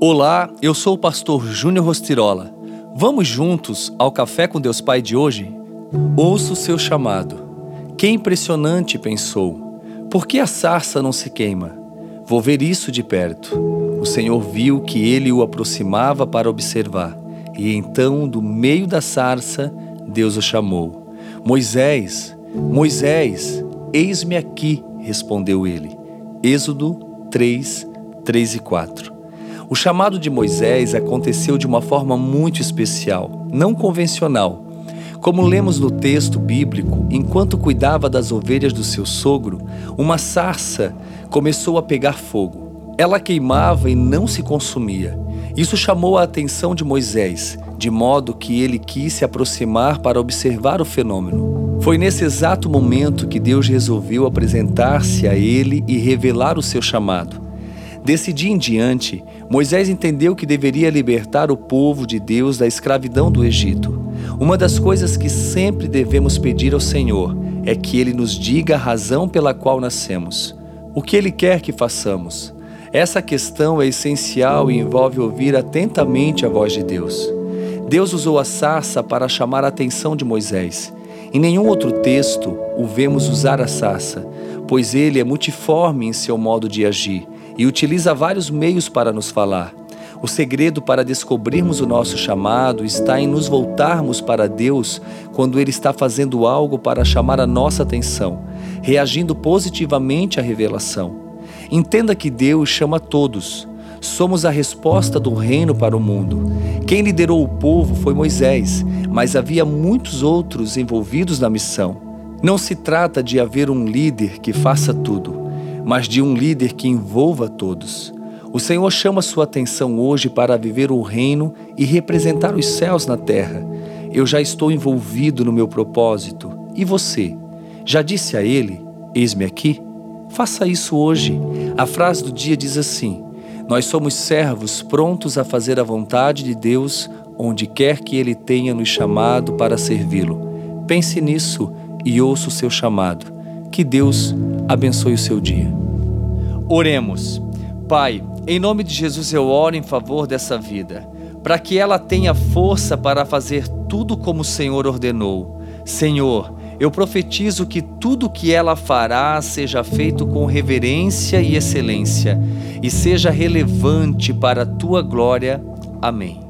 Olá, eu sou o pastor Júnior Rostirola. Vamos juntos ao Café com Deus Pai de hoje? Ouça o seu chamado. Que impressionante, pensou. Por que a sarça não se queima? Vou ver isso de perto. O Senhor viu que ele o aproximava para observar, e então, do meio da sarça, Deus o chamou. Moisés, Moisés, eis-me aqui, respondeu ele. Êxodo 3, 3 e 4. O chamado de Moisés aconteceu de uma forma muito especial, não convencional. Como lemos no texto bíblico, enquanto cuidava das ovelhas do seu sogro, uma sarça começou a pegar fogo. Ela queimava e não se consumia. Isso chamou a atenção de Moisés, de modo que ele quis se aproximar para observar o fenômeno. Foi nesse exato momento que Deus resolveu apresentar-se a ele e revelar o seu chamado. Desse dia em diante, Moisés entendeu que deveria libertar o povo de Deus da escravidão do Egito. Uma das coisas que sempre devemos pedir ao Senhor é que Ele nos diga a razão pela qual nascemos. O que Ele quer que façamos. Essa questão é essencial e envolve ouvir atentamente a voz de Deus. Deus usou a sarça para chamar a atenção de Moisés. Em nenhum outro texto o vemos usar a sarça, pois ele é multiforme em seu modo de agir e utiliza vários meios para nos falar. O segredo para descobrirmos o nosso chamado está em nos voltarmos para Deus quando Ele está fazendo algo para chamar a nossa atenção, reagindo positivamente à revelação. Entenda que Deus chama todos. Somos a resposta do reino para o mundo. Quem liderou o povo foi Moisés, mas havia muitos outros envolvidos na missão. Não se trata de haver um líder que faça tudo mas de um líder que envolva todos. O Senhor chama sua atenção hoje para viver o reino e representar os céus na terra. Eu já estou envolvido no meu propósito. E você? Já disse a ele: Eis-me aqui? Faça isso hoje. A frase do dia diz assim: Nós somos servos prontos a fazer a vontade de Deus onde quer que Ele tenha nos chamado para servi-lo. Pense nisso e ouça o seu chamado. Que Deus abençoe o seu dia. Oremos. Pai, em nome de Jesus eu oro em favor dessa vida, para que ela tenha força para fazer tudo como o Senhor ordenou. Senhor, eu profetizo que tudo que ela fará seja feito com reverência e excelência e seja relevante para a tua glória. Amém.